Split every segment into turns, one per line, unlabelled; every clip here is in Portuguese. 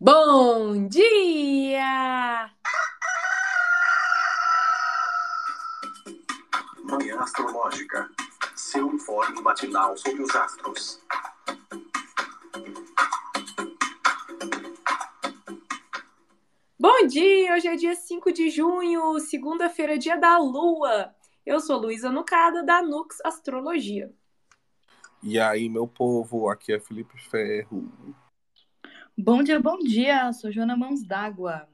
Bom dia!
Manhã Astrológica. Seu informe matinal sobre os astros.
Bom dia! Hoje é dia 5 de junho, segunda-feira, dia da Lua. Eu sou Luísa Nucada, da Nux Astrologia.
E aí, meu povo, aqui é Felipe Ferro.
Bom dia, bom dia. Sou Joana Mãos d'Água.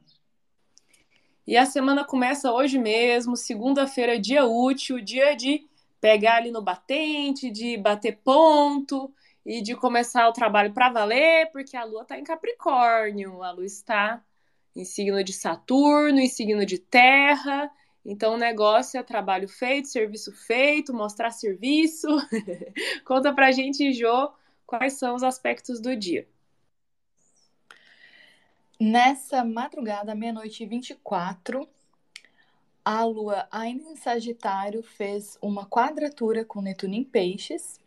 E a semana começa hoje mesmo, segunda-feira, dia útil, dia de pegar ali no batente, de bater ponto e de começar o trabalho para valer, porque a lua está em Capricórnio, a lua está em signo de Saturno, em signo de Terra. Então o negócio é trabalho feito, serviço feito, mostrar serviço. Conta pra gente, Jô, quais são os aspectos do dia.
Nessa madrugada, meia-noite e 24, a Lua, ainda em Sagitário, fez uma quadratura com Netuno em Peixes.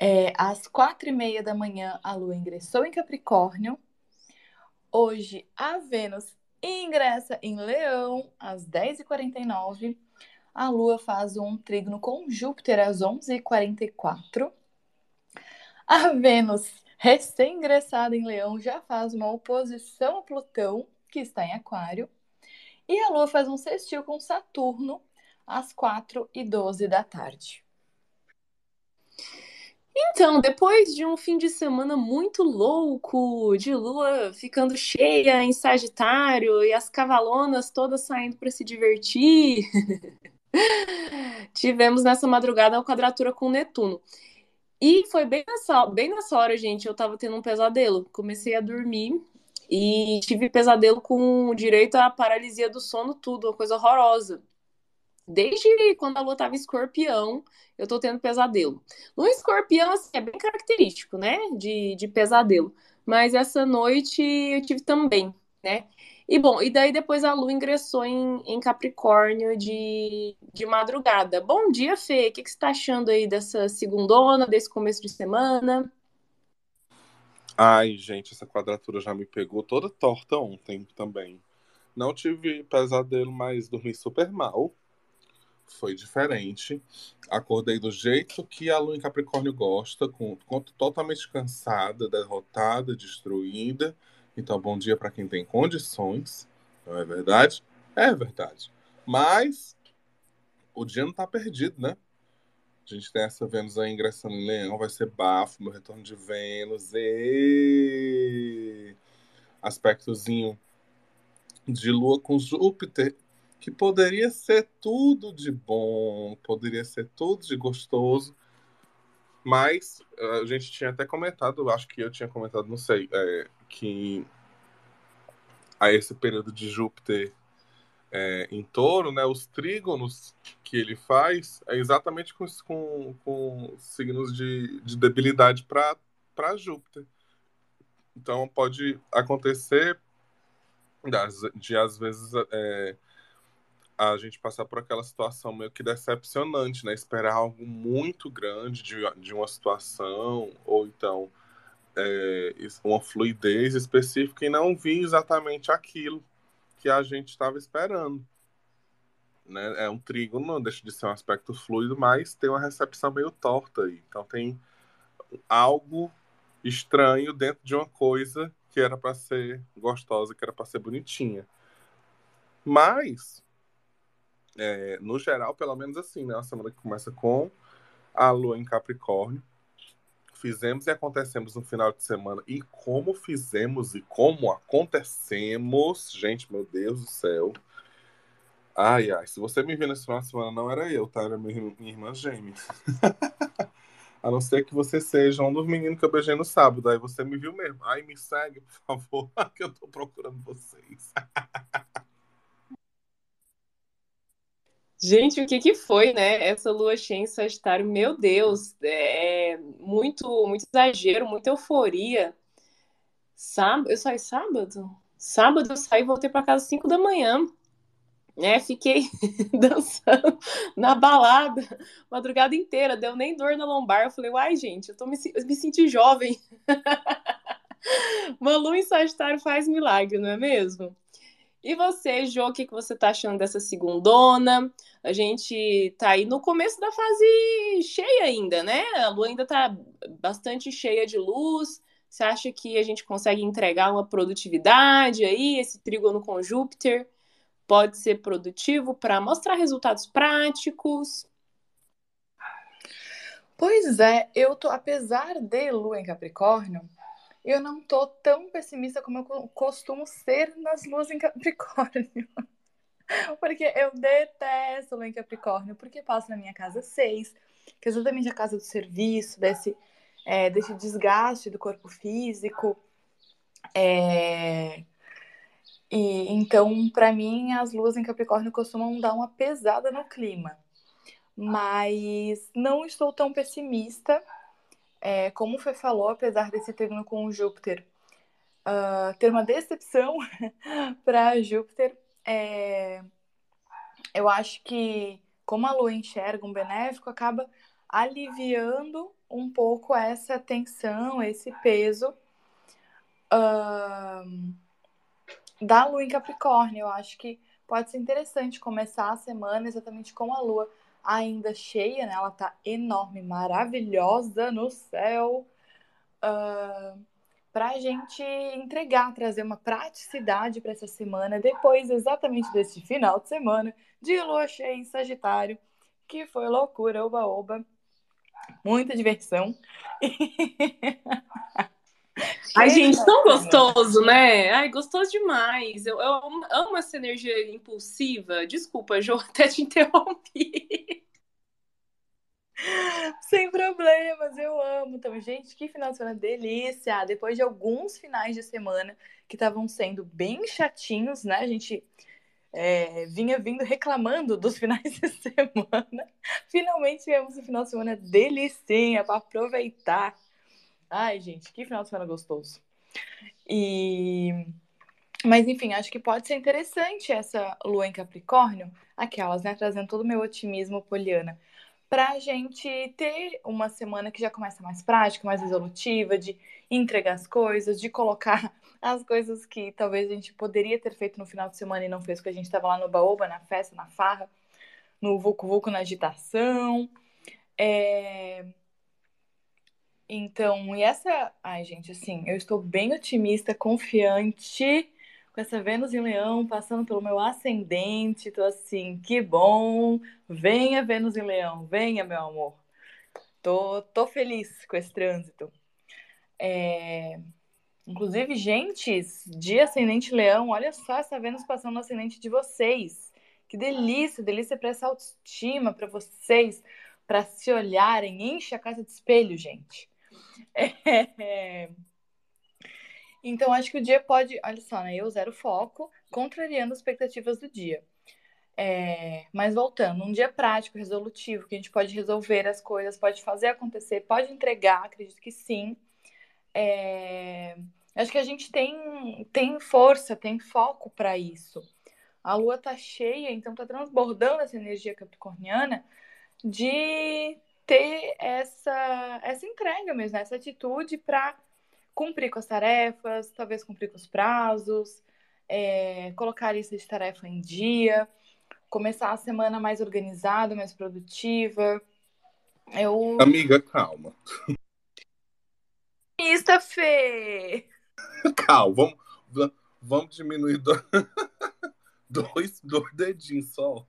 É, às quatro e meia da manhã, a Lua ingressou em Capricórnio. Hoje, a Vênus ingressa em Leão, às 10h49. A Lua faz um trígono com Júpiter às 11h44. A Vênus recém-ingressada em Leão, já faz uma oposição a Plutão, que está em Aquário, e a Lua faz um sextil com Saturno às 4 e 12 da tarde.
Então, depois de um fim de semana muito louco, de lua ficando cheia em Sagitário e as cavalonas todas saindo para se divertir, tivemos nessa madrugada a quadratura com Netuno. E foi bem nessa, bem nessa hora, gente, eu tava tendo um pesadelo. Comecei a dormir e tive pesadelo com direito à paralisia do sono, tudo, uma coisa horrorosa. Desde quando a lua tava em escorpião, eu tô tendo pesadelo. No escorpião, assim, é bem característico, né, de, de pesadelo. Mas essa noite eu tive também, né? E bom, e daí depois a Lua ingressou em, em Capricórnio de, de madrugada. Bom dia, Fê. O que, que você está achando aí dessa segundona, desse começo de semana?
Ai, gente, essa quadratura já me pegou toda torta ontem também. Não tive pesadelo, mas dormi super mal. Foi diferente. Acordei do jeito que a Lua em Capricórnio gosta, com, com totalmente cansada, derrotada, destruída então, bom dia para quem tem condições, não é verdade? É verdade. Mas o dia não está perdido, né? A gente tem essa Vênus aí ingressando em Leão, vai ser bafo, meu retorno de Vênus. E... Aspectozinho de Lua com Júpiter, que poderia ser tudo de bom, poderia ser tudo de gostoso, mas a gente tinha até comentado, acho que eu tinha comentado, não sei, é, que a esse período de Júpiter é, em touro, né, os trígonos que ele faz é exatamente com, com, com signos de, de debilidade para Júpiter. Então pode acontecer de, de às vezes é, a gente passar por aquela situação meio que decepcionante, né? Esperar algo muito grande de, de uma situação, ou então é, uma fluidez específica e não vir exatamente aquilo que a gente estava esperando. Né? É um trigo, não deixa de ser um aspecto fluido, mas tem uma recepção meio torta aí. Então tem algo estranho dentro de uma coisa que era para ser gostosa, que era para ser bonitinha. Mas, é, no geral, pelo menos assim, né? Uma semana que começa com a lua em Capricórnio, fizemos e acontecemos no final de semana e como fizemos e como acontecemos, gente, meu Deus do céu. Ai, ai, se você me viu nesse final de semana, não era eu, tá? Era minha, irmã gêmea. A não ser que você seja um dos meninos que eu beijei no sábado. Aí você me viu mesmo. Ai, me segue, por favor, que eu tô procurando vocês.
Gente, o que que foi, né? Essa lua cheia em Sagitário, meu Deus, é muito, muito exagero, muita euforia. Sábado, eu saí sábado? Sábado eu saí e voltei para casa às 5 da manhã. Né, fiquei dançando na balada madrugada inteira, deu nem dor na lombar. Eu falei, uai, gente, eu tô me, eu me senti jovem. Uma lua em Sagitário faz milagre, não é mesmo? E você, Jô, o que, que você tá achando dessa segundona? A gente tá aí no começo da fase cheia ainda, né? A lua ainda tá bastante cheia de luz. Você acha que a gente consegue entregar uma produtividade aí? Esse trígono com Júpiter pode ser produtivo para mostrar resultados práticos?
Pois é, eu tô, apesar de lua em Capricórnio, eu não tô tão pessimista como eu costumo ser nas luas em Capricórnio. Porque eu detesto lua em Capricórnio, porque passa na minha casa 6, que é exatamente a casa do serviço, desse, é, desse desgaste do corpo físico. É... E então, para mim, as luas em Capricórnio costumam dar uma pesada no clima. Mas não estou tão pessimista é, como o Fê falou, apesar desse término com o Júpiter uh, ter uma decepção para Júpiter, é, eu acho que, como a Lua enxerga um benéfico, acaba aliviando um pouco essa tensão, esse peso uh, da Lua em Capricórnio. Eu acho que pode ser interessante começar a semana exatamente com a Lua ainda cheia, né? Ela tá enorme, maravilhosa no céu. Uh, para a gente entregar, trazer uma praticidade para essa semana, depois exatamente desse final de semana de lua cheia em Sagitário, que foi loucura, oba-oba, muita diversão.
Ai, gente, tão gostoso, né? Ai, gostoso demais. Eu, eu amo essa energia impulsiva. Desculpa, Jô, até te interrompi.
Sem problemas, eu amo. Então, gente, que final de semana delícia! Depois de alguns finais de semana que estavam sendo bem chatinhos, né? A gente é, vinha vindo reclamando dos finais de semana. Finalmente tivemos um final de semana delicinha para aproveitar. Ai, gente, que final de semana gostoso. E mas enfim, acho que pode ser interessante essa lua em Capricórnio, aquelas, né, trazendo todo o meu otimismo poliana para a gente ter uma semana que já começa mais prática, mais resolutiva, de entregar as coisas, de colocar as coisas que talvez a gente poderia ter feito no final de semana e não fez, porque a gente estava lá no baoba, na festa, na farra, no Vucu Vucu, na agitação. É... Então, e essa. Ai, gente, assim, eu estou bem otimista, confiante com essa Vênus em Leão passando pelo meu ascendente. Tô assim, que bom. Venha, Vênus em Leão, venha, meu amor. Tô, tô feliz com esse trânsito. É... Inclusive, gente, de ascendente Leão, olha só essa Vênus passando no ascendente de vocês. Que delícia, delícia para essa autoestima, para vocês, para se olharem. Enche a casa de espelho, gente. É... Então, acho que o dia pode. Olha só, né? Eu zero foco, contrariando as expectativas do dia. É, mas voltando, um dia prático, resolutivo, que a gente pode resolver as coisas, pode fazer acontecer, pode entregar, acredito que sim. É, acho que a gente tem, tem força, tem foco para isso. A lua tá cheia, então tá transbordando essa energia capricorniana de ter essa, essa entrega mesmo, né? essa atitude para cumprir com as tarefas, talvez cumprir com os prazos, é, colocar a lista de tarefa em dia, começar a semana mais organizada, mais produtiva. Eu...
Amiga, calma.
Lista, Fê!
Calma, vamos, vamos diminuir do... dois, dois dedinhos só.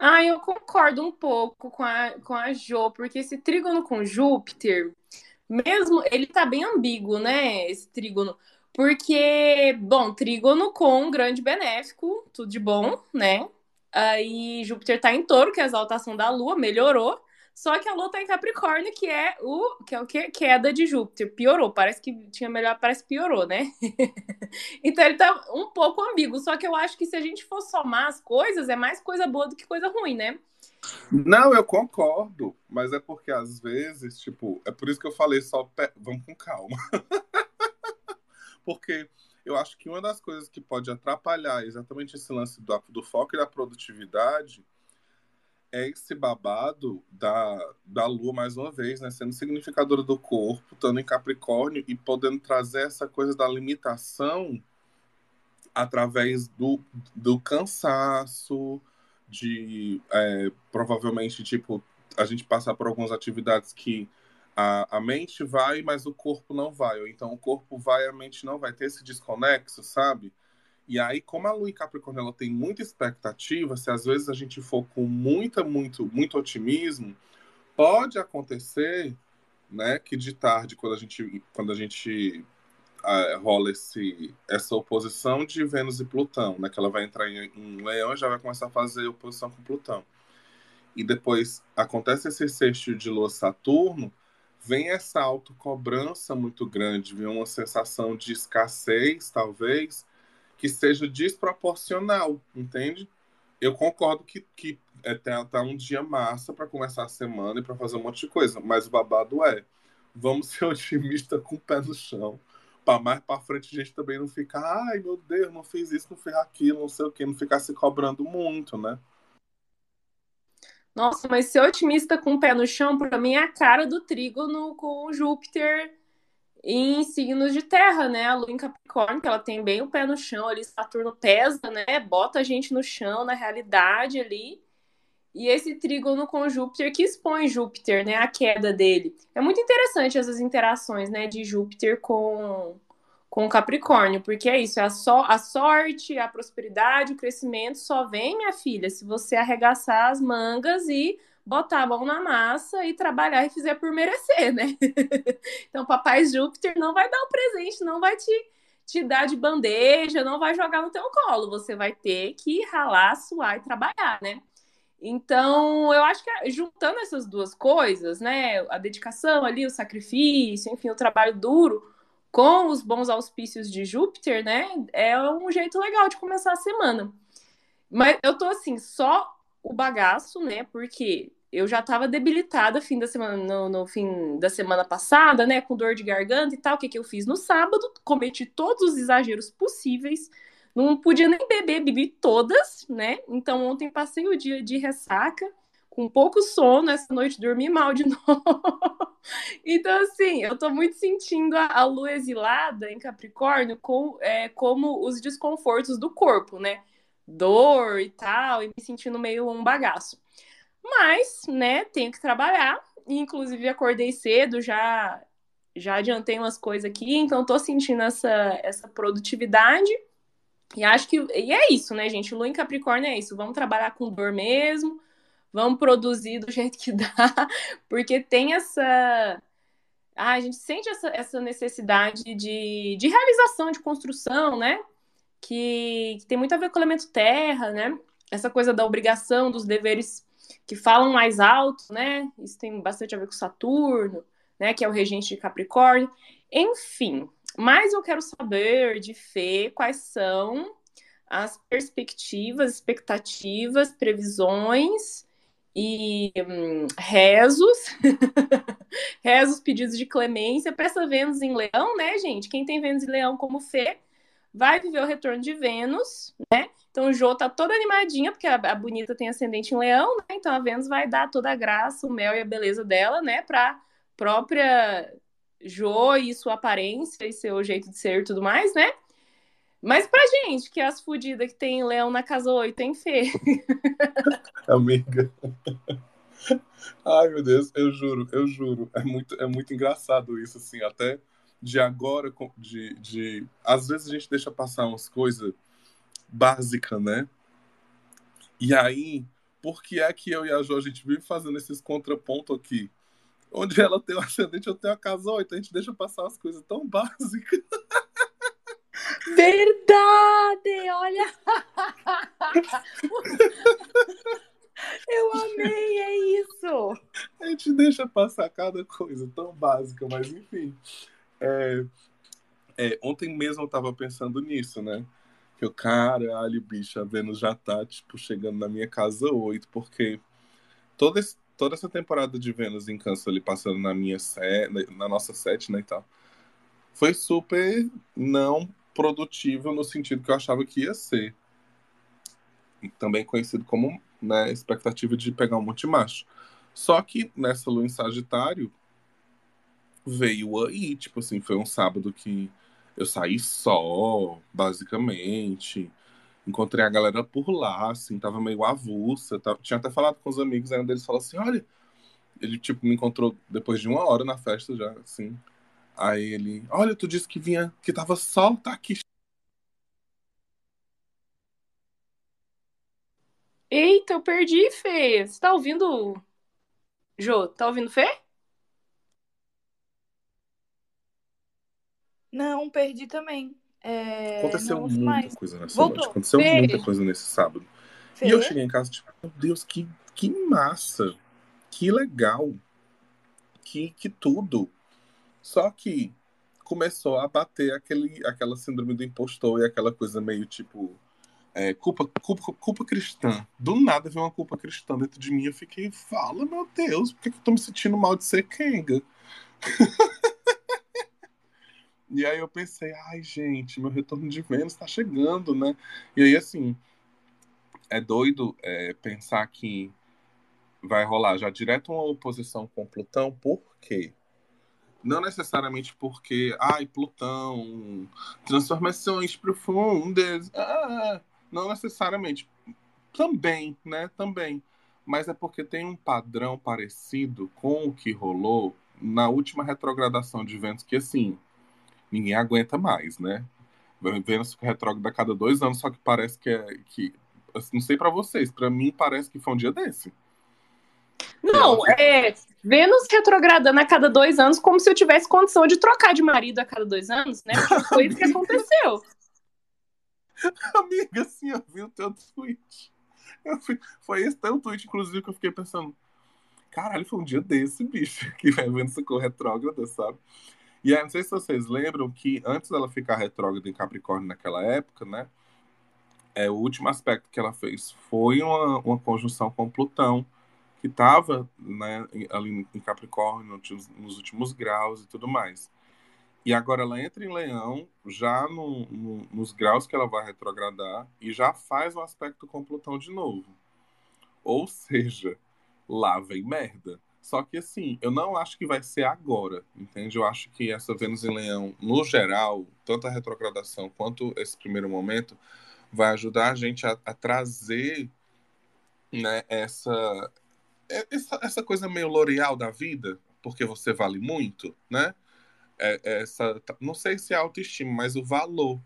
Ah, eu concordo um pouco com a, com a Jo, porque esse trígono com Júpiter, mesmo ele tá bem ambíguo, né? Esse trígono. Porque, bom, trígono com grande benéfico, tudo de bom, né? Aí Júpiter tá em touro, que é a exaltação da Lua, melhorou. Só que a Lua tá em Capricórnio, que é o que é o que queda de Júpiter. Piorou, parece que tinha melhor, parece que piorou, né? então ele tá um pouco ambíguo. Só que eu acho que se a gente for somar as coisas, é mais coisa boa do que coisa ruim, né?
Não, eu concordo, mas é porque às vezes, tipo, é por isso que eu falei só, pe... vamos com calma. porque eu acho que uma das coisas que pode atrapalhar exatamente esse lance do, do foco e da produtividade é esse babado da, da Lua, mais uma vez, né? Sendo significadora do corpo, estando em Capricórnio e podendo trazer essa coisa da limitação através do, do cansaço, de é, provavelmente, tipo, a gente passar por algumas atividades que a, a mente vai, mas o corpo não vai. Ou então o corpo vai, a mente não vai. Ter esse desconexo, sabe? E aí, como a Lua em Capricórnio ela tem muita expectativa, se às vezes a gente for com muita, muito, muito otimismo, pode acontecer, né, que de tarde, quando a gente, quando a gente uh, rola esse, essa oposição de Vênus e Plutão, né, que ela vai entrar em, em Leão e já vai começar a fazer oposição com Plutão. E depois acontece esse sexto de Lua Saturno, vem essa autocobrança muito grande, vem uma sensação de escassez, talvez, que seja desproporcional, entende? Eu concordo que, que é, tá, tá um dia massa para começar a semana e para fazer um monte de coisa, mas o babado é vamos ser otimista com o pé no chão. Para mais para frente a gente também não ficar, ai meu Deus, não fiz isso, não fiz aquilo, não sei o que, não ficar se cobrando muito, né?
Nossa, mas ser otimista com o pé no chão, para mim, é a cara do trígono com Júpiter em signos de terra, né? A lua em Capricórnio, que ela tem bem o pé no chão ali, Saturno pesa, né? Bota a gente no chão, na realidade ali. E esse trígono com Júpiter que expõe Júpiter, né? A queda dele. É muito interessante essas interações, né? De Júpiter com, com Capricórnio, porque é isso, é a, so, a sorte, a prosperidade, o crescimento só vem, minha filha, se você arregaçar as mangas e botar a mão na massa e trabalhar e fizer por merecer, né? então, papai Júpiter não vai dar o presente, não vai te, te dar de bandeja, não vai jogar no teu colo. Você vai ter que ralar, suar e trabalhar, né? Então, eu acho que juntando essas duas coisas, né? A dedicação ali, o sacrifício, enfim, o trabalho duro, com os bons auspícios de Júpiter, né? É um jeito legal de começar a semana. Mas eu tô assim, só o bagaço, né? Porque eu já estava debilitada fim da semana, no, no, fim da semana passada, né? Com dor de garganta e tal. O que, que eu fiz? No sábado, cometi todos os exageros possíveis. Não podia nem beber, bebi todas, né? Então ontem passei o dia de ressaca, com pouco sono, essa noite dormi mal de novo. então, assim, eu tô muito sentindo a, a lua exilada em Capricórnio com, é, como os desconfortos do corpo, né? Dor e tal, e me sentindo meio um bagaço. Mas, né, tenho que trabalhar. Inclusive, acordei cedo, já já adiantei umas coisas aqui, então tô sentindo essa, essa produtividade. E acho que. E é isso, né, gente? Lua em Capricórnio é isso. Vamos trabalhar com dor mesmo, vamos produzir do jeito que dá, porque tem essa. Ah, a gente sente essa, essa necessidade de, de realização, de construção, né? Que, que tem muito a ver com o elemento terra, né? Essa coisa da obrigação, dos deveres que falam mais alto, né? Isso tem bastante a ver com Saturno, né? Que é o regente de Capricórnio. Enfim, mas eu quero saber de Fê quais são as perspectivas, expectativas, previsões e hum, rezos, rezos, pedidos de clemência para essa Vênus em Leão, né, gente? Quem tem Vênus em Leão como Fê vai viver o retorno de Vênus, né? Então Jô tá toda animadinha, porque a, a, bonita tem ascendente em leão, né? Então a Vênus vai dar toda a graça, o mel e a beleza dela, né? Pra própria Jô e sua aparência e seu jeito de ser e tudo mais, né? Mas pra gente, que é as fodidas que tem leão na casa 8, tem fé.
Amiga. Ai, meu Deus, eu juro, eu juro. É muito, é muito engraçado isso, assim, até de agora, de, de... Às vezes a gente deixa passar umas coisas básica, né? E aí, por que é que eu e a Jo, a gente vive fazendo esses contrapontos aqui? Onde ela tem o ascendente, eu tenho a casa 8, a gente deixa passar as coisas tão básicas.
Verdade! Olha! Eu amei, é isso!
A gente deixa passar cada coisa tão básica, mas enfim. É, é, ontem mesmo eu tava pensando nisso, né? Que o caralho, bicho, a Vênus já tá, tipo, chegando na minha casa 8, porque toda, esse, toda essa temporada de Vênus em Câncer ali passando na minha set, na nossa set, né, e tal, foi super não produtivo no sentido que eu achava que ia ser. Também conhecido como né? Expectativa de pegar um monte de macho. Só que nessa lua em Sagitário veio aí, tipo assim, foi um sábado que eu saí só, basicamente. Encontrei a galera por lá, assim, tava meio avulsa. Tava... Tinha até falado com os amigos, aí um deles falou assim: olha, ele, tipo, me encontrou depois de uma hora na festa já, assim. Aí ele, olha, tu disse que vinha, que tava só, tá aqui.
Eita, eu perdi, Fê. Você tá ouvindo? Jô, tá ouvindo Fê?
Não, perdi também. É,
Aconteceu muita
mais.
coisa nessa
Voltou.
noite. Aconteceu muita coisa nesse sábado. E eu cheguei em casa, tipo, meu Deus, que, que massa. Que legal. Que, que tudo. Só que começou a bater aquele, aquela síndrome do impostor e aquela coisa meio tipo. é, culpa, culpa, culpa cristã. Do nada veio uma culpa cristã dentro de mim. Eu fiquei, fala, meu Deus, por que, que eu tô me sentindo mal de ser Kenga? E aí eu pensei, ai, gente, meu retorno de Vênus tá chegando, né? E aí, assim, é doido é, pensar que vai rolar já direto uma oposição com Plutão, por quê? Não necessariamente porque, ai, Plutão, transformações profundas, ah, não necessariamente. Também, né? Também. Mas é porque tem um padrão parecido com o que rolou na última retrogradação de Vênus, que assim, ninguém aguenta mais, né? Vênus retrógrada a cada dois anos, só que parece que é. Que, assim, não sei pra vocês, pra mim parece que foi um dia desse.
Não, é Vênus retrogradando a cada dois anos, como se eu tivesse condição de trocar de marido a cada dois anos, né? Porque foi isso que aconteceu.
Amiga, assim, eu vi o teu tweet. Fui- foi esse teu tweet, inclusive, que eu fiquei pensando. Caralho, foi um dia desse, bicho, que vai vendo ficou retrógrada, sabe? E aí, não sei se vocês lembram que antes dela ficar retrógrada em Capricórnio naquela época, né? É, o último aspecto que ela fez foi uma, uma conjunção com Plutão, que estava né, ali em Capricórnio nos, nos últimos graus e tudo mais. E agora ela entra em Leão, já no- no- nos graus que ela vai retrogradar, e já faz um aspecto com Plutão de novo. Ou seja, lá vem merda. Só que assim, eu não acho que vai ser agora, entende? Eu acho que essa Vênus em Leão, no geral, tanto a retrogradação quanto esse primeiro momento, vai ajudar a gente a, a trazer né, essa, é- essa, essa coisa meio L'Oreal da vida, porque você vale muito, né? É- é essa, não sei se é autoestima, mas o valor,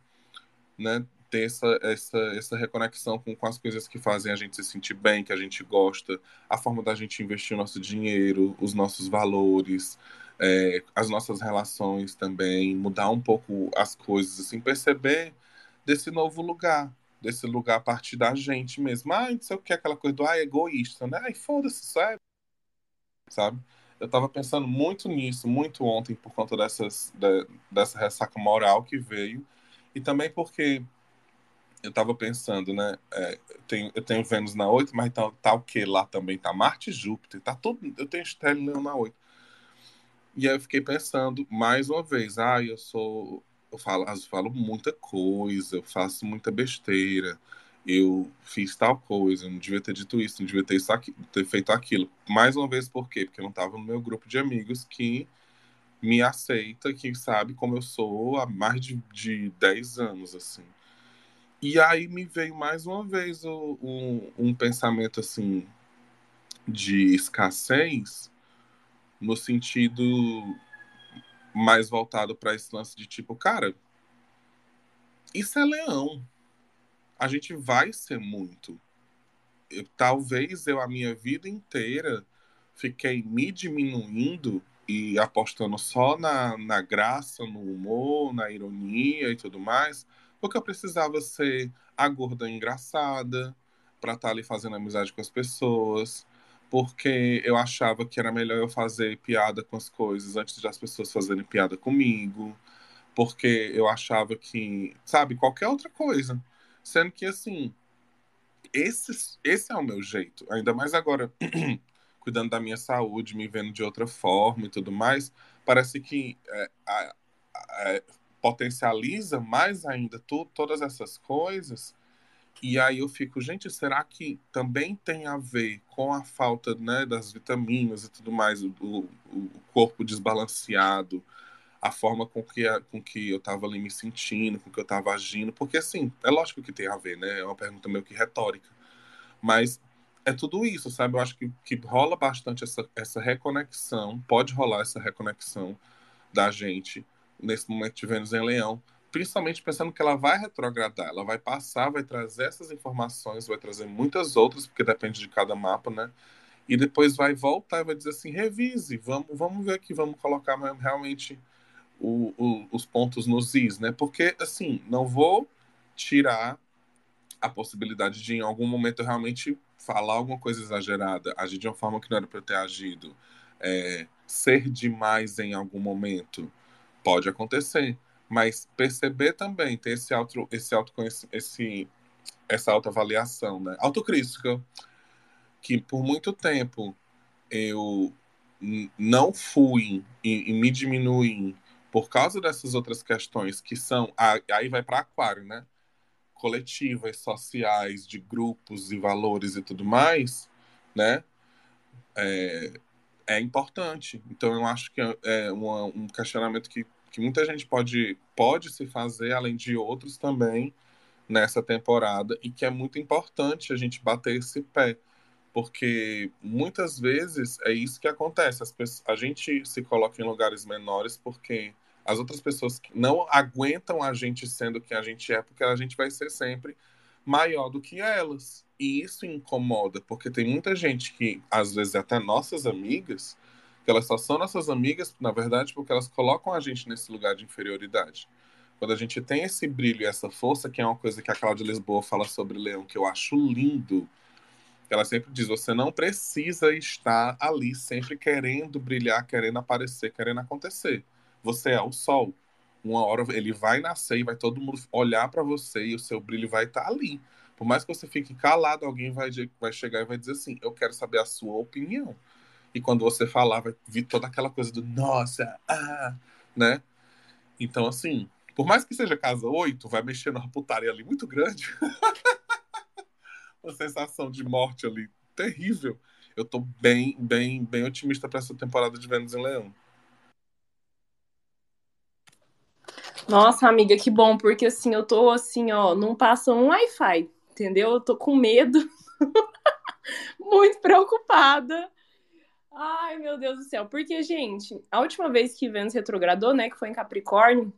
né? Ter essa, essa, essa reconexão com, com as coisas que fazem a gente se sentir bem, que a gente gosta, a forma da gente investir o nosso dinheiro, os nossos valores, é, as nossas relações também, mudar um pouco as coisas, assim, perceber desse novo lugar, desse lugar a partir da gente mesmo. Ah, não sei o que, aquela coisa do ah, egoísta, né? Ai, foda-se, sério. Sabe? Eu tava pensando muito nisso, muito ontem, por conta dessas, de- dessa ressaca moral que veio, e também porque eu tava pensando, né? é, eu, tenho, eu tenho Vênus na 8, mas tá, tá o que lá também? Tá Marte e Júpiter, tá tudo. Eu tenho Estela e Leão na 8. E aí eu fiquei pensando, mais uma vez, ah, eu sou. Eu falo, eu falo muita coisa, eu faço muita besteira, eu fiz tal coisa, eu não devia ter dito isso, não devia ter, isso aqui, ter feito aquilo. Mais uma vez, por quê? Porque eu não estava no meu grupo de amigos que me aceita, que sabe como eu sou há mais de, de 10 anos, assim. E aí me veio mais uma vez o- um, um pensamento assim de escassez no sentido mais voltado para esse lance de tipo, cara, isso é leão. A gente vai ser muito. Eu- talvez eu a minha vida inteira fiquei me diminuindo e apostando só na, na graça, no humor, na ironia e tudo mais, porque eu precisava ser a gorda engraçada para estar ali fazendo amizade com as pessoas, porque eu achava que era melhor eu fazer piada com as coisas antes de as pessoas fazerem piada comigo, porque eu achava que, sabe, qualquer outra coisa. Sendo que, assim, esse, esse é o meu jeito. Ainda mais agora, cuidando da minha saúde, me vendo de outra forma e tudo mais, parece que é, potencializa mais ainda tu, todas essas coisas E aí eu fico, gente, será que também tem a ver com a falta né, das vitaminas e tudo mais, o, o corpo desbalanceado, a forma com que, com que eu estava ali me sentindo, com que eu estava agindo? Porque, assim, é lógico que tem a ver, né? É uma pergunta meio que retórica. Mas é tudo isso, sabe? Eu acho que, que rola bastante essa, essa reconexão, pode rolar essa reconexão da gente nesse momento de Vênus em Leão, principalmente pensando que ela vai retrogradar, ela vai passar, vai trazer essas informações, vai trazer muitas outras, porque depende de cada mapa, né? E depois vai voltar e vai dizer assim, revise, vamos, vamos ver aqui, vamos colocar realmente o, o, os pontos nos is, né? Porque, assim, não vou tirar a possibilidade de em algum momento realmente falar alguma coisa exagerada, agir de uma forma que não era para ter agido, é, ser demais em algum momento, pode acontecer. Mas perceber também, ter esse auto, esse autoconhecimento, esse, essa autoavaliação, né? Autocrítica, que por muito tempo eu não fui e, e me diminui por causa dessas outras questões que são aí vai para aquário, né? Coletivas, sociais, de grupos e valores e tudo mais, né? É, é importante. Então eu acho que é, é uma, um questionamento que, que muita gente pode, pode se fazer, além de outros também, nessa temporada, e que é muito importante a gente bater esse pé. Porque muitas vezes é isso que acontece. As pessoas, a gente se coloca em lugares menores porque as outras pessoas não aguentam a gente sendo quem a gente é, porque a gente vai ser sempre maior do que elas. E isso incomoda, porque tem muita gente que, às vezes, até nossas amigas, que elas só são nossas amigas, na verdade, porque elas colocam a gente nesse lugar de inferioridade. Quando a gente tem esse brilho e essa força, que é uma coisa que a Cláudia Lisboa fala sobre Leão, que eu acho lindo, ela sempre diz: você não precisa estar ali sempre querendo brilhar, querendo aparecer, querendo acontecer. Você é o sol. Uma hora ele vai nascer e vai todo mundo olhar para você e o seu brilho vai estar tá ali. Por mais que você fique calado, alguém vai, vai chegar e vai dizer assim: Eu quero saber a sua opinião. E quando você falar, vai vir toda aquela coisa do nossa, ah, né? Então, assim, por mais que seja casa 8, vai mexer numa putaria ali muito grande. uma sensação de morte ali terrível. Eu tô bem, bem, bem otimista para essa temporada de Vênus em Leão.
Nossa, amiga, que bom, porque assim, eu tô assim, ó, não passa um Wi-Fi, entendeu? Eu tô com medo, muito preocupada. Ai, meu Deus do céu, porque, gente, a última vez que Vênus retrogradou, né, que foi em Capricórnio,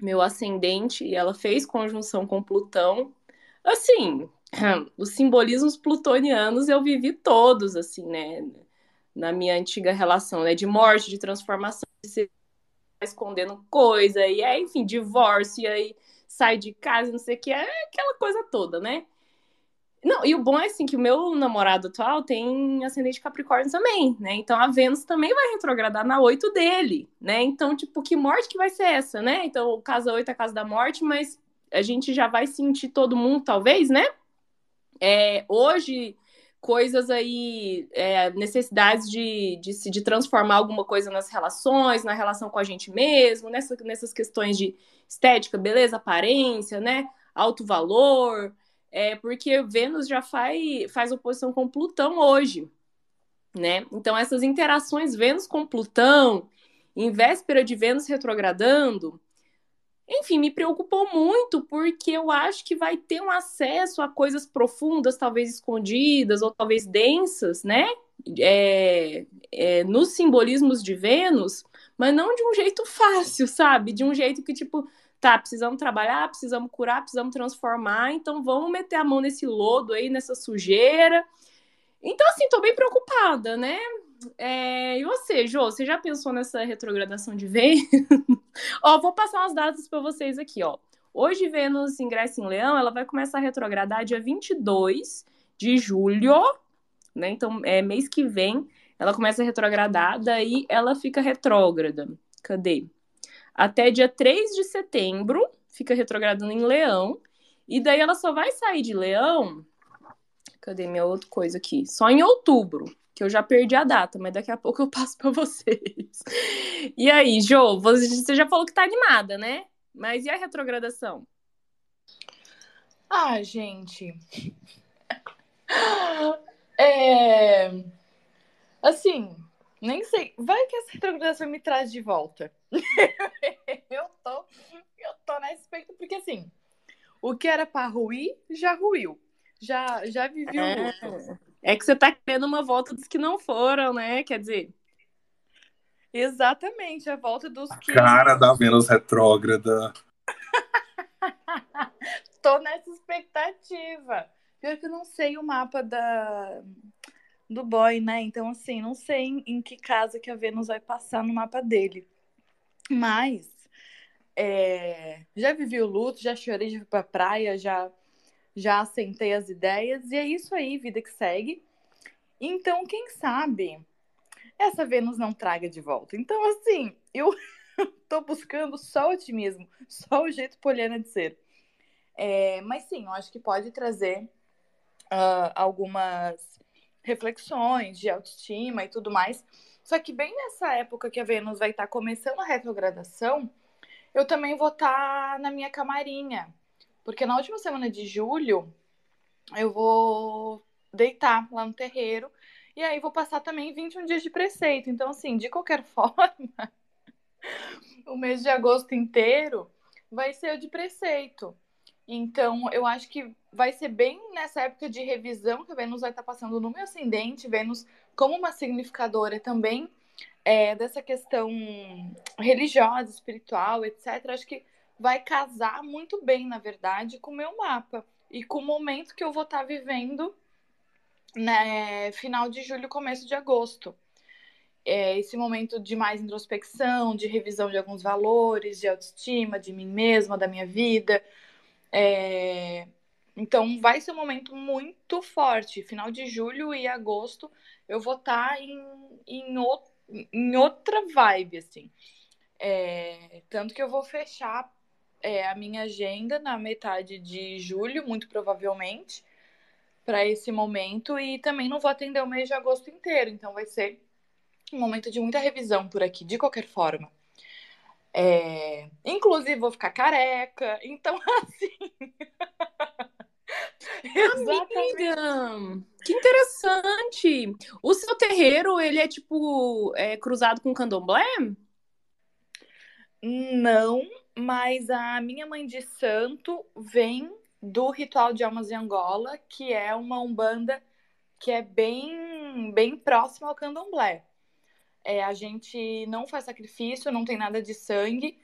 meu ascendente, e ela fez conjunção com Plutão, assim, os simbolismos plutonianos eu vivi todos, assim, né, na minha antiga relação, né, de morte, de transformação, de ser escondendo coisa, e aí, enfim, divórcio, e aí sai de casa, não sei o que, é aquela coisa toda, né? Não, e o bom é assim que o meu namorado atual tem ascendente Capricórnio também, né? Então a Vênus também vai retrogradar na 8 dele, né? Então, tipo, que morte que vai ser essa, né? Então, casa 8 é a casa da morte, mas a gente já vai sentir todo mundo, talvez, né? É, hoje, coisas aí, é, necessidades de, de, de transformar alguma coisa nas relações, na relação com a gente mesmo, nessa, nessas questões de estética, beleza, aparência, né? Alto valor, é, porque Vênus já faz, faz oposição com Plutão hoje, né? Então, essas interações Vênus com Plutão, em véspera de Vênus retrogradando, enfim, me preocupou muito porque eu acho que vai ter um acesso a coisas profundas, talvez escondidas ou talvez densas, né? É, é, nos simbolismos de Vênus, mas não de um jeito fácil, sabe? De um jeito que, tipo, tá, precisamos trabalhar, precisamos curar, precisamos transformar, então vamos meter a mão nesse lodo aí, nessa sujeira. Então, assim, tô bem preocupada, né? É, e você, Jô, você já pensou nessa retrogradação de Vênus? ó, vou passar umas datas para vocês aqui, ó. Hoje Vênus ingressa em Leão, ela vai começar a retrogradar dia 22 de julho, né? Então, é mês que vem, ela começa a retrogradar, daí ela fica retrógrada. Cadê? Até dia 3 de setembro, fica retrogradando em Leão, e daí ela só vai sair de Leão. Cadê minha outra coisa aqui? Só em outubro que eu já perdi a data, mas daqui a pouco eu passo para vocês. E aí, Jo, você já falou que tá animada, né? Mas e a retrogradação?
Ah, gente. É... Assim, nem sei. Vai que essa retrogradação me traz de volta. eu tô, eu tô na expectativa, porque assim, o que era para ruir, já ruiu. Já, já vivi
é.
o luto.
É que você tá querendo uma volta dos que não foram, né? Quer dizer.
Exatamente, a volta dos que.
Cara da Vênus retrógrada.
Tô nessa expectativa. Pior que eu não sei o mapa da do boy, né? Então, assim, não sei em, em que casa que a Vênus vai passar no mapa dele. Mas é, já vivi o luto, já chorei de ir pra praia, já, já assentei as ideias, e é isso aí, vida que segue. Então, quem sabe essa Vênus não traga de volta. Então, assim, eu tô buscando só otimismo, só o jeito poliana de ser. É, mas sim, eu acho que pode trazer uh, algumas reflexões de autoestima e tudo mais. Só que bem nessa época que a Vênus vai estar tá começando a retrogradação, eu também vou estar tá na minha camarinha. Porque na última semana de julho, eu vou deitar lá no terreiro. E aí vou passar também 21 dias de preceito. Então, assim, de qualquer forma, o mês de agosto inteiro vai ser o de preceito. Então, eu acho que vai ser bem nessa época de revisão que Vênus vai estar passando no meu ascendente, Vênus como uma significadora também é, dessa questão religiosa, espiritual, etc. Acho que vai casar muito bem, na verdade, com o meu mapa e com o momento que eu vou estar vivendo, né, final de julho, começo de agosto. É esse momento de mais introspecção, de revisão de alguns valores, de autoestima, de mim mesma, da minha vida, é... Então vai ser um momento muito forte. Final de julho e agosto eu vou estar tá em, em, em outra vibe, assim. É... Tanto que eu vou fechar é, a minha agenda na metade de julho, muito provavelmente, para esse momento. E também não vou atender o mês de agosto inteiro. Então vai ser um momento de muita revisão por aqui, de qualquer forma. É... Inclusive, vou ficar careca. Então, assim.
Amiga, que interessante. O seu terreiro, ele é tipo é, cruzado com candomblé?
Não, mas a minha mãe de santo vem do ritual de almas de Angola, que é uma umbanda que é bem, bem próxima ao candomblé. É, a gente não faz sacrifício, não tem nada de sangue.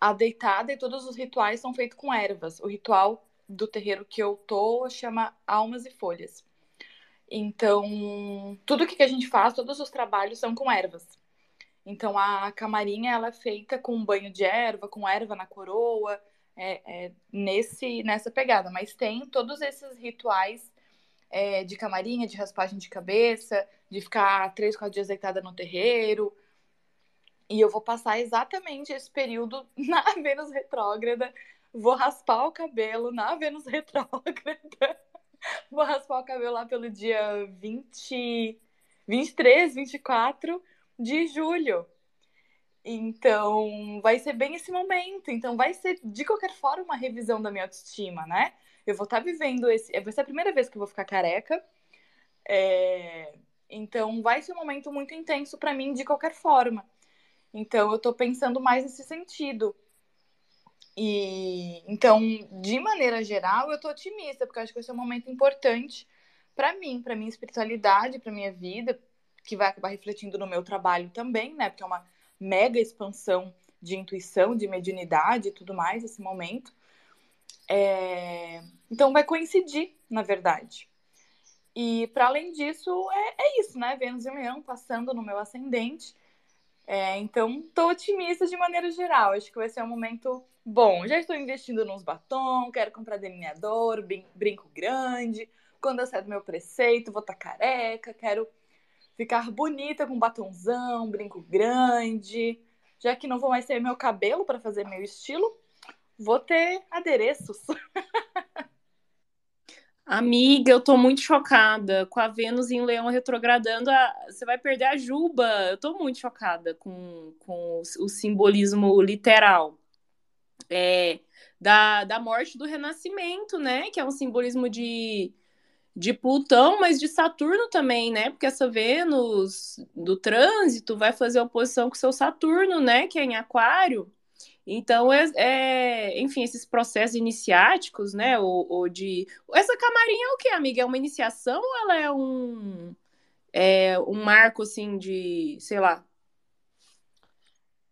A deitada e todos os rituais são feitos com ervas. O ritual do terreiro que eu tô chama Almas e Folhas. Então, tudo que a gente faz, todos os trabalhos são com ervas. Então, a camarinha ela é feita com banho de erva, com erva na coroa, é, é nesse nessa pegada. Mas tem todos esses rituais é, de camarinha, de raspagem de cabeça, de ficar três, quatro dias deitada no terreiro. E eu vou passar exatamente esse período na Vênus retrógrada. Vou raspar o cabelo na Vênus retrógrada. Vou raspar o cabelo lá pelo dia 20, 23, 24 de julho. Então, vai ser bem esse momento. Então, vai ser, de qualquer forma, uma revisão da minha autoestima, né? Eu vou estar tá vivendo esse. Vai ser a primeira vez que eu vou ficar careca. É... Então, vai ser um momento muito intenso para mim de qualquer forma. Então, eu estou pensando mais nesse sentido. E então, de maneira geral, eu estou otimista, porque eu acho que vai ser um momento importante para mim, para minha espiritualidade, para minha vida, que vai acabar refletindo no meu trabalho também, né? Porque é uma mega expansão de intuição, de mediunidade e tudo mais esse momento. É... Então vai coincidir, na verdade. E para além disso, é, é, isso, né? Vênus e Leão passando no meu ascendente. É, então, estou otimista de maneira geral. Acho que vai ser um momento bom. Já estou investindo nos batom, quero comprar delineador, brinco grande. Quando eu sair do meu preceito, vou estar tá careca, quero ficar bonita com batonzão, brinco grande. Já que não vou mais ter meu cabelo para fazer meu estilo, vou ter adereços.
Amiga, eu tô muito chocada com a Vênus em Leão retrogradando. A... Você vai perder a Juba. Eu tô muito chocada com, com o simbolismo literal. é, da, da morte do renascimento, né? Que é um simbolismo de, de Plutão, mas de Saturno também, né? Porque essa Vênus do trânsito vai fazer oposição com seu Saturno, né? Que é em Aquário. Então, é, é, enfim, esses processos iniciáticos, né? Ou, ou, de. Essa camarinha é o que, amiga? É uma iniciação ou ela é um. É um marco, assim, de. sei lá.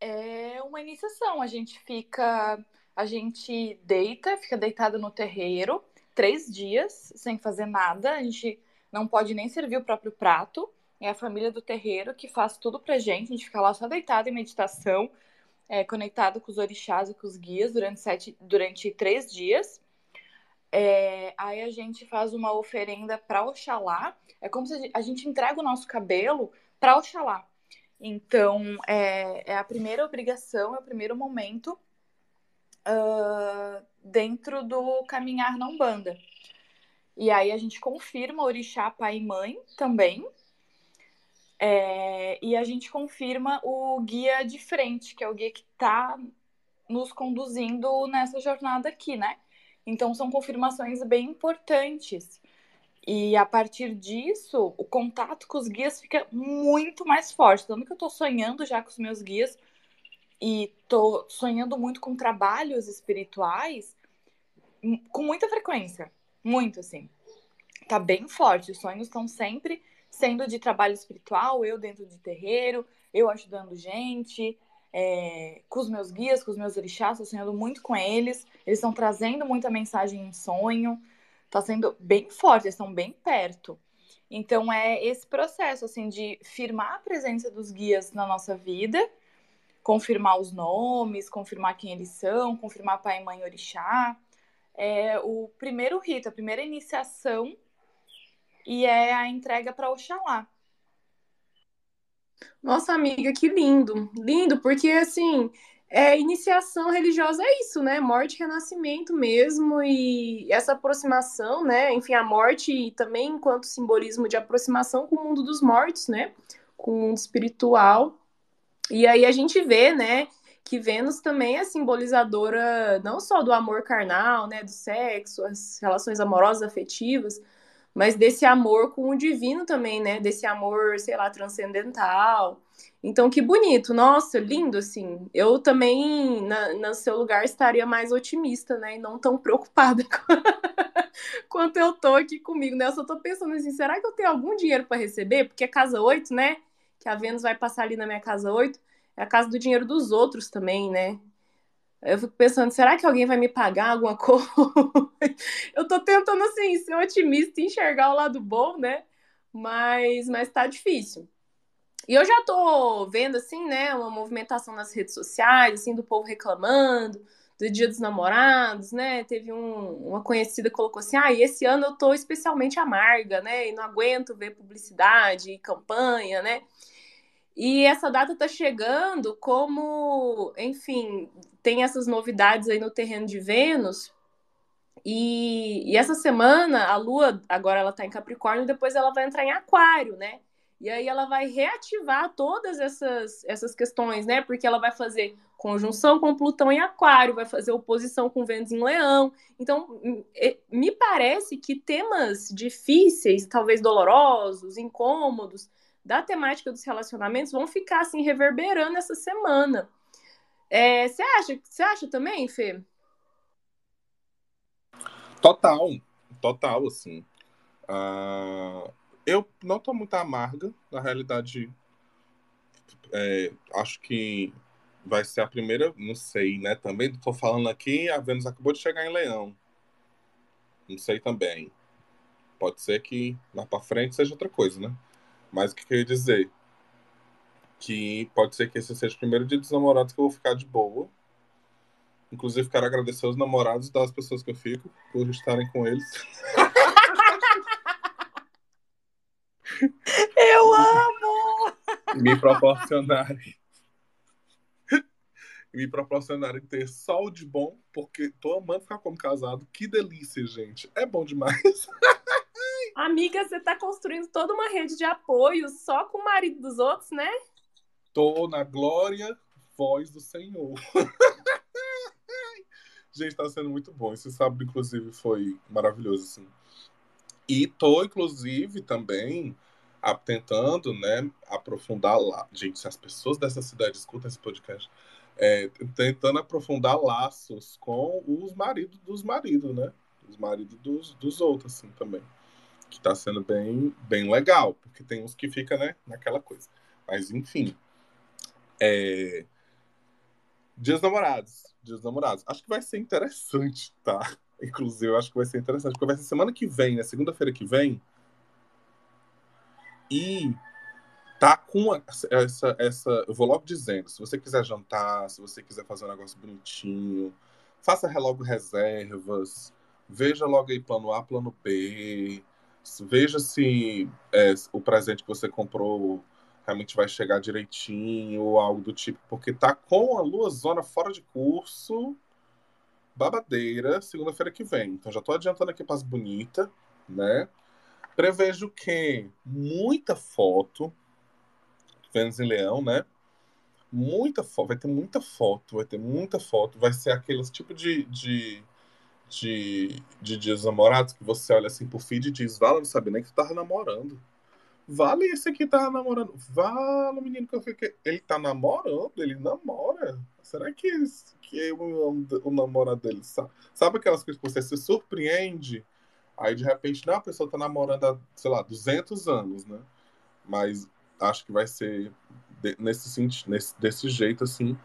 É uma iniciação. A gente fica. A gente deita, fica deitado no terreiro três dias sem fazer nada. A gente não pode nem servir o próprio prato. É a família do terreiro que faz tudo pra gente. A gente fica lá só deitado em meditação é, conectado com os orixás e com os guias durante, sete, durante três dias. É, aí a gente faz uma oferenda para Oxalá. É como se a gente entrega o nosso cabelo para Oxalá. Então, é, é, a primeira obrigação, é o primeiro momento uh, dentro do caminhar na Umbanda. E aí a gente confirma orixá, pai e mãe também, é, e a gente confirma o guia de frente, que é o guia que está nos conduzindo nessa jornada aqui, né? Então são confirmações bem importantes. E a partir disso, o contato com os guias fica muito mais forte. Tanto que eu estou sonhando já com os meus guias e estou sonhando muito com trabalhos espirituais hum, com muita frequência. Muito, assim. Tá bem forte. Os sonhos estão sempre sendo de trabalho espiritual, eu dentro de terreiro, eu ajudando gente, é, com os meus guias, com os meus orixás, estou sonhando muito com eles, eles estão trazendo muita mensagem em sonho, está sendo bem forte, eles estão bem perto. Então é esse processo assim de firmar a presença dos guias na nossa vida, confirmar os nomes, confirmar quem eles são, confirmar pai, mãe, orixá. É o primeiro rito, a primeira iniciação e é a entrega para Oxalá.
Nossa amiga, que lindo, lindo, porque assim, é, iniciação religiosa é isso, né? Morte renascimento mesmo, e essa aproximação, né? Enfim, a morte também enquanto simbolismo de aproximação com o mundo dos mortos, né? Com o mundo espiritual. E aí a gente vê, né? Que Vênus também é simbolizadora não só do amor carnal, né? Do sexo, as relações amorosas, afetivas, mas desse amor com o divino também, né? Desse amor, sei lá, transcendental. Então, que bonito, nossa, lindo, assim. Eu também, na, no seu lugar, estaria mais otimista, né? E não tão preocupada quanto eu tô aqui comigo, né? Eu só tô pensando assim, será que eu tenho algum dinheiro para receber? Porque é casa 8, né? Que a Vênus vai passar ali na minha casa 8. É a casa do dinheiro dos outros também, né? Eu fico pensando, será que alguém vai me pagar alguma coisa? eu tô tentando, assim, ser otimista e enxergar o lado bom, né? Mas, mas tá difícil. E eu já tô vendo, assim, né, uma movimentação nas redes sociais, assim, do povo reclamando do Dia dos Namorados, né? Teve um, uma conhecida que colocou assim: ah, e esse ano eu tô especialmente amarga, né? E não aguento ver publicidade e campanha, né? E essa data está chegando como, enfim, tem essas novidades aí no terreno de Vênus. E, e essa semana a Lua agora ela está em Capricórnio, depois ela vai entrar em Aquário, né? E aí ela vai reativar todas essas, essas questões, né? Porque ela vai fazer conjunção com Plutão em Aquário, vai fazer oposição com Vênus em Leão. Então, me parece que temas difíceis, talvez dolorosos, incômodos, da temática dos relacionamentos vão ficar assim reverberando essa semana. É, você é, acha? Você acha também, Fê?
Total, total, assim. Uh, eu não tô muito amarga, na realidade. É, acho que vai ser a primeira, não sei, né? Também tô falando aqui, a Vênus acabou de chegar em Leão. Não sei também. Pode ser que lá para frente seja outra coisa, né? Mas o que, que eu ia dizer? Que pode ser que esse seja o primeiro dia dos namorados que eu vou ficar de boa. Inclusive, quero agradecer aos namorados das pessoas que eu fico por estarem com eles.
Eu amo!
Me proporcionarem. me proporcionarem ter sol de bom, porque tô amando ficar como casado. Que delícia, gente. É bom demais.
Amiga, você tá construindo toda uma rede de apoio só com o marido dos outros, né?
Tô na glória, voz do Senhor. Gente, tá sendo muito bom. Esse sábado, inclusive, foi maravilhoso, assim. E tô, inclusive, também tentando, né, aprofundar lá. Gente, se as pessoas dessa cidade escutam esse podcast, é, tentando aprofundar laços com os maridos dos maridos, né? Os maridos dos, dos outros, assim, também. Que tá sendo bem, bem legal, porque tem uns que fica, né, naquela coisa. Mas, enfim. É... Dias namorados. Dias namorados. Acho que vai ser interessante, tá? Inclusive, eu acho que vai ser interessante, porque vai ser semana que vem, né? Segunda-feira que vem. E tá com essa, essa. Eu vou logo dizendo: se você quiser jantar, se você quiser fazer um negócio bonitinho, faça logo reservas, veja logo aí plano A, plano B, veja se é, o presente que você comprou realmente vai chegar direitinho ou algo do tipo, porque tá com a lua zona fora de curso, babadeira, segunda-feira que vem. Então já tô adiantando aqui para as bonitas, né? Prevejo que muita foto, Vênus em Leão, né? Muita foto, vai ter muita foto, vai ter muita foto, vai ser aqueles tipo de, de, de, de dias namorados que você olha assim pro feed e diz, Vala, não sabe nem que tu tava namorando. Vale esse aqui tava namorando. Vale, menino que eu fiquei. Ele tá namorando, ele namora. Será que, que o, o namorado dele sabe? Sabe aquelas coisas que você se surpreende? Aí de repente, não, a pessoa tá namorando há, sei lá, 200 anos, né? Mas acho que vai ser nesse sentido, nesse, desse jeito assim.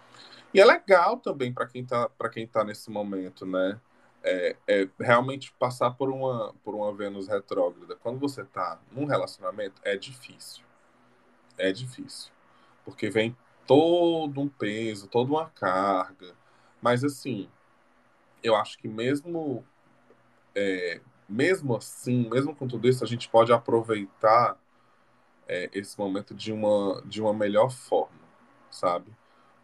E é legal também para quem tá para quem tá nesse momento, né? É, é, realmente passar por uma por uma Vênus retrógrada. Quando você tá num relacionamento é difícil. É difícil. Porque vem todo um peso, toda uma carga. Mas assim, eu acho que mesmo é, mesmo assim, mesmo com tudo isso, a gente pode aproveitar é, esse momento de uma, de uma melhor forma, sabe?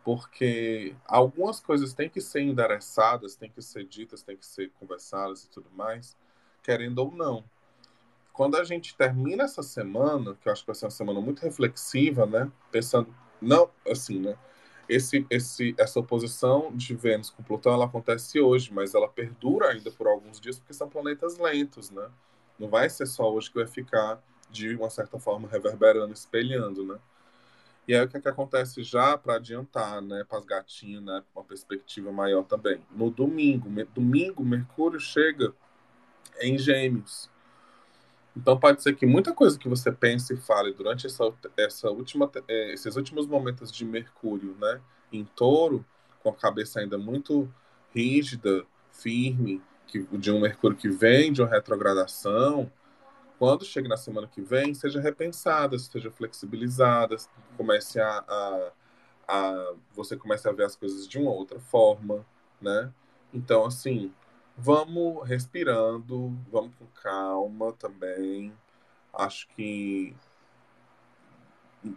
Porque algumas coisas têm que ser endereçadas, têm que ser ditas, têm que ser conversadas e tudo mais, querendo ou não. Quando a gente termina essa semana, que eu acho que vai ser uma semana muito reflexiva, né? Pensando, não, assim, né? Esse, esse, essa oposição de Vênus com Plutão, ela acontece hoje, mas ela perdura ainda por alguns dias, porque são planetas lentos, né? Não vai ser só hoje que vai ficar de uma certa forma reverberando, espelhando, né? E aí o que, é que acontece já para adiantar, né, para as gatinhas, né, uma perspectiva maior também. No domingo, domingo Mercúrio chega em Gêmeos. Então pode ser que muita coisa que você pense e fale durante essa, essa última, é, esses últimos momentos de Mercúrio, né, em Touro, com a cabeça ainda muito rígida, firme, que, de um Mercúrio que vem de uma retrogradação, quando chegue na semana que vem, seja repensada, seja flexibilizada, comece a, a, a, você comece a ver as coisas de uma outra forma, né? Então, assim, vamos respirando, vamos com calma também. Acho que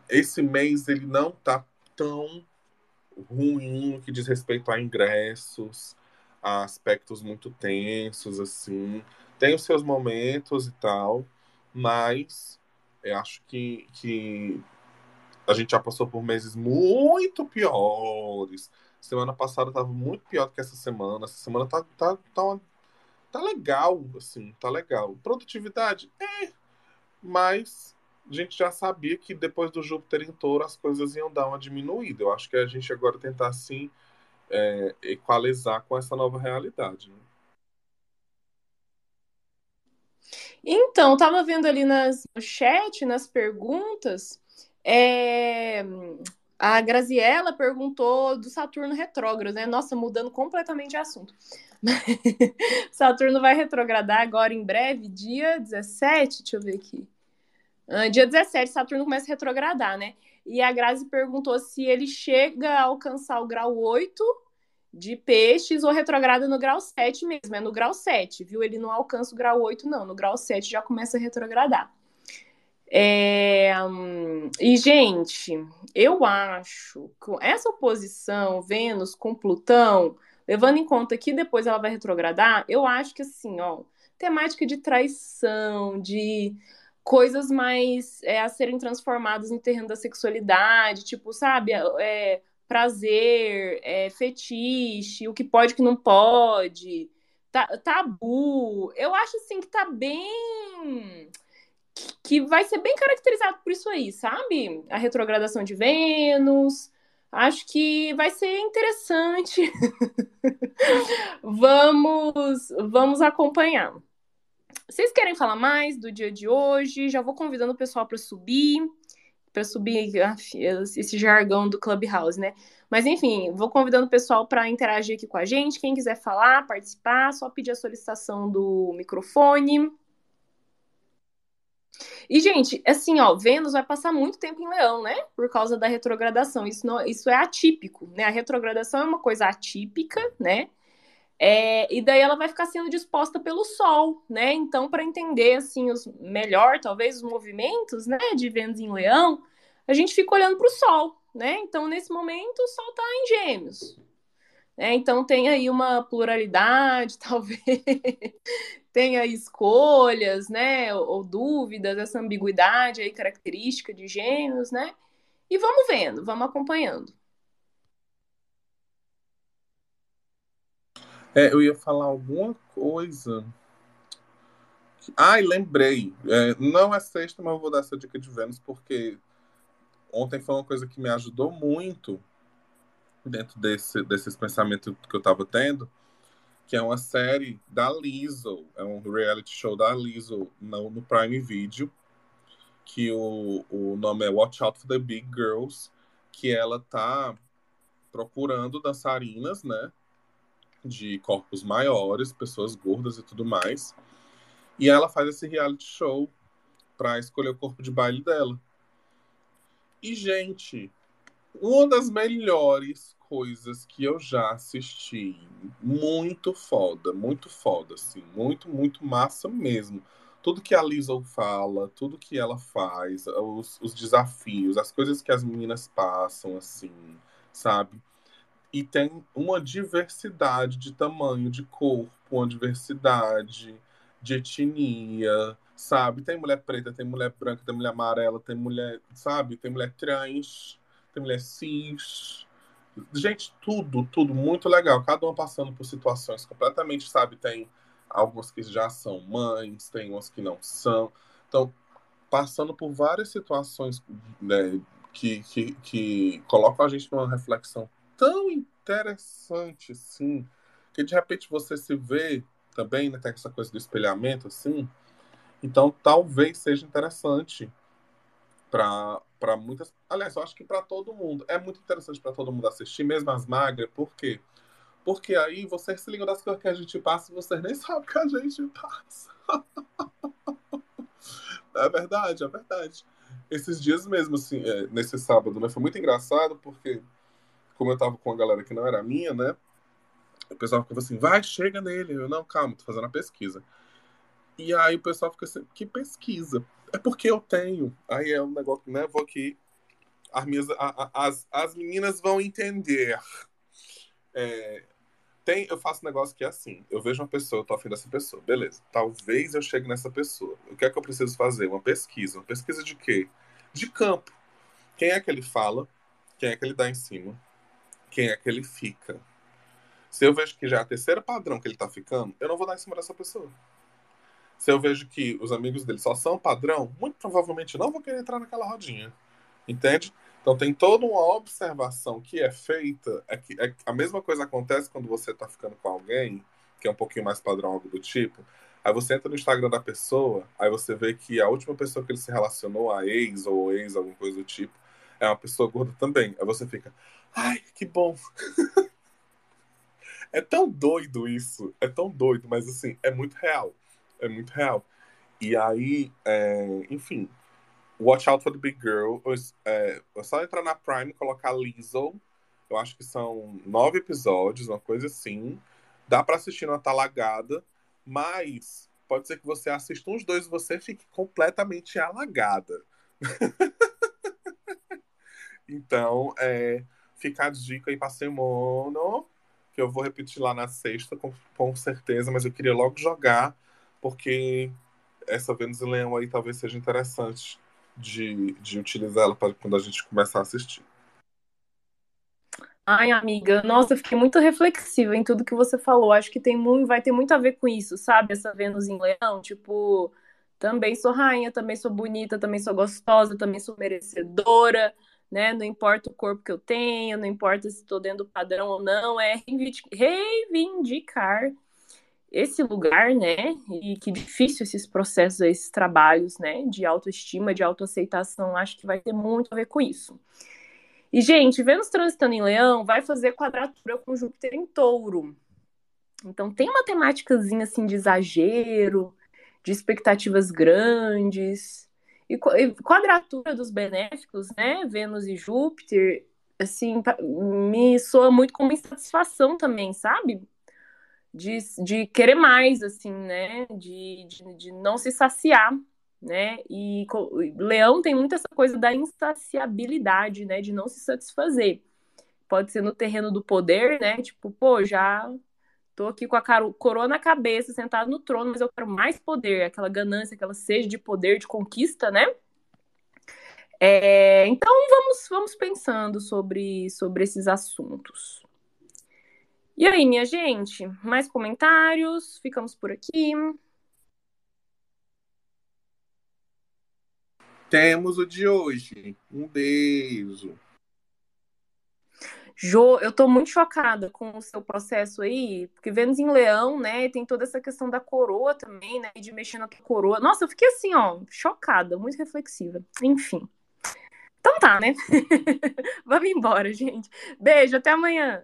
esse mês ele não tá tão ruim no que diz respeito a ingressos, a aspectos muito tensos, assim tem os seus momentos e tal, mas eu acho que, que a gente já passou por meses muito piores. Semana passada estava muito pior do que essa semana. Essa semana tá, tá, tá, tá legal, assim, tá legal. Produtividade? É, mas a gente já sabia que depois do Júpiter em touro as coisas iam dar uma diminuída. Eu acho que a gente agora tentar, assim, é, equalizar com essa nova realidade, né?
Então, tava vendo ali nas, no chat, nas perguntas, é, a Graziella perguntou do Saturno retrógrado, né? Nossa, mudando completamente de assunto. Saturno vai retrogradar agora em breve, dia 17, deixa eu ver aqui. Uh, dia 17, Saturno começa a retrogradar, né? E a Grazi perguntou se ele chega a alcançar o grau 8 de peixes ou retrograda no grau 7 mesmo, é no grau 7, viu? Ele não alcança o grau 8, não. No grau 7 já começa a retrogradar. É... E, gente, eu acho que essa oposição Vênus com Plutão, levando em conta que depois ela vai retrogradar, eu acho que assim, ó, temática de traição, de coisas mais é, a serem transformadas no terreno da sexualidade, tipo, sabe, é, prazer, é, fetiche, o que pode o que não pode, tabu. Eu acho assim que tá bem que vai ser bem caracterizado por isso aí, sabe? A retrogradação de Vênus. Acho que vai ser interessante. vamos, vamos acompanhar. Vocês querem falar mais do dia de hoje? Já vou convidando o pessoal para subir, para subir esse jargão do Clubhouse, né? Mas enfim, vou convidando o pessoal para interagir aqui com a gente. Quem quiser falar, participar, só pedir a solicitação do microfone. E, gente, assim, ó, Vênus vai passar muito tempo em Leão, né? Por causa da retrogradação. Isso, não, isso é atípico, né? A retrogradação é uma coisa atípica, né? É, e daí ela vai ficar sendo disposta pelo Sol, né? Então, para entender assim os melhor, talvez os movimentos, né, de Vênus em Leão, a gente fica olhando para o Sol, né? Então, nesse momento, o Sol está em Gêmeos. Né? Então, tem aí uma pluralidade, talvez tenha escolhas, né, ou, ou, dúvidas, essa ambiguidade aí característica de gêmeos, né? E vamos vendo, vamos acompanhando.
É, eu ia falar alguma coisa. Ai, lembrei. É, não é sexta, mas eu vou dar essa dica de Vênus, porque ontem foi uma coisa que me ajudou muito dentro desse, desses pensamentos que eu estava tendo que é uma série da Lizzo, é um reality show da Lizzo no, no Prime Video, que o, o nome é Watch Out for the Big Girls, que ela tá procurando dançarinas, né, de corpos maiores, pessoas gordas e tudo mais. E ela faz esse reality show para escolher o corpo de baile dela. E gente, uma das melhores coisas que eu já assisti. Muito foda, muito foda, assim. Muito, muito massa mesmo. Tudo que a Lizzo fala, tudo que ela faz, os, os desafios, as coisas que as meninas passam, assim, sabe? E tem uma diversidade de tamanho, de corpo, uma diversidade de etnia, sabe? Tem mulher preta, tem mulher branca, tem mulher amarela, tem mulher, sabe? Tem mulher trans, tem mulher cis, Gente, tudo, tudo muito legal. Cada uma passando por situações completamente, sabe? Tem algumas que já são mães, tem umas que não são. Então, passando por várias situações né, que, que, que colocam a gente numa reflexão tão interessante, assim, que de repente você se vê também, né? Tem essa coisa do espelhamento, assim. Então, talvez seja interessante para muitas. Aliás, eu acho que para todo mundo. É muito interessante para todo mundo assistir, mesmo as magras, por quê? Porque aí vocês se ligam das coisas que a gente passa e vocês nem sabem que a gente passa. é verdade, é verdade. Esses dias mesmo, assim, é, nesse sábado, né? Foi muito engraçado porque, como eu tava com a galera que não era minha, né? O pessoal ficava assim, vai, chega nele. Eu, não, calma, tô fazendo a pesquisa. E aí o pessoal fica assim, que pesquisa? É porque eu tenho. Aí é um negócio, né? Vou aqui. As, minhas, a, a, as, as meninas vão entender. É, tem, eu faço um negócio que é assim: eu vejo uma pessoa, eu tô afim dessa pessoa, beleza. Talvez eu chegue nessa pessoa. O que é que eu preciso fazer? Uma pesquisa. Uma pesquisa de quê? De campo. Quem é que ele fala? Quem é que ele dá em cima? Quem é que ele fica? Se eu vejo que já é a terceira padrão que ele tá ficando, eu não vou dar em cima dessa pessoa. Se eu vejo que os amigos dele só são padrão, muito provavelmente não vou querer entrar naquela rodinha. Entende? Então tem toda uma observação que é feita. É que é, a mesma coisa acontece quando você está ficando com alguém, que é um pouquinho mais padrão, algo do tipo. Aí você entra no Instagram da pessoa, aí você vê que a última pessoa que ele se relacionou, a ex ou ex, alguma coisa do tipo, é uma pessoa gorda também. Aí você fica, ai, que bom. é tão doido isso, é tão doido, mas assim, é muito real é muito real. E aí, é, enfim, Watch Out for the Big Girl. É, é só entrar na Prime e colocar Lizzo. Eu acho que são nove episódios, uma coisa assim. Dá para assistir numa talagada, mas pode ser que você assista uns dois e você fique completamente alagada. então, é, fica a dica aí pra semana, que eu vou repetir lá na sexta, com, com certeza, mas eu queria logo jogar porque essa Vênus em Leão aí talvez seja interessante de, de utilizá-la para quando a gente começar a assistir.
Ai, amiga, nossa, eu fiquei muito reflexiva em tudo que você falou. Acho que tem muito, vai ter muito a ver com isso, sabe? Essa Vênus em Leão, tipo, também sou rainha, também sou bonita, também sou gostosa, também sou merecedora, né? Não importa o corpo que eu tenho, não importa se estou dentro do padrão ou não, é reivindicar esse lugar, né? E que difícil esses processos, esses trabalhos, né? De autoestima, de autoaceitação, acho que vai ter muito a ver com isso. E, gente, Vênus transitando em Leão vai fazer quadratura com Júpiter em Touro. Então, tem uma temáticazinha assim de exagero, de expectativas grandes. E quadratura dos benéficos, né? Vênus e Júpiter, assim, me soa muito como insatisfação também, sabe? De, de querer mais, assim, né? De, de, de não se saciar né? E leão tem muito essa coisa da insaciabilidade, né? De não se satisfazer. Pode ser no terreno do poder, né? Tipo, pô, já tô aqui com a coroa na cabeça, sentado no trono, mas eu quero mais poder, aquela ganância, aquela sede de poder, de conquista, né? É, então vamos, vamos pensando sobre, sobre esses assuntos. E aí, minha gente, mais comentários? Ficamos por aqui.
Temos o de hoje. Um beijo.
Jo, eu tô muito chocada com o seu processo aí, porque Vênus em Leão, né, tem toda essa questão da coroa também, né, de mexer na tua coroa. Nossa, eu fiquei assim, ó, chocada, muito reflexiva. Enfim. Então tá, né? Vamos embora, gente. Beijo, até amanhã.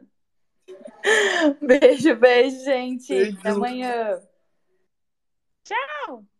Beijo, beijo, gente. Beijo. Até amanhã.
Tchau.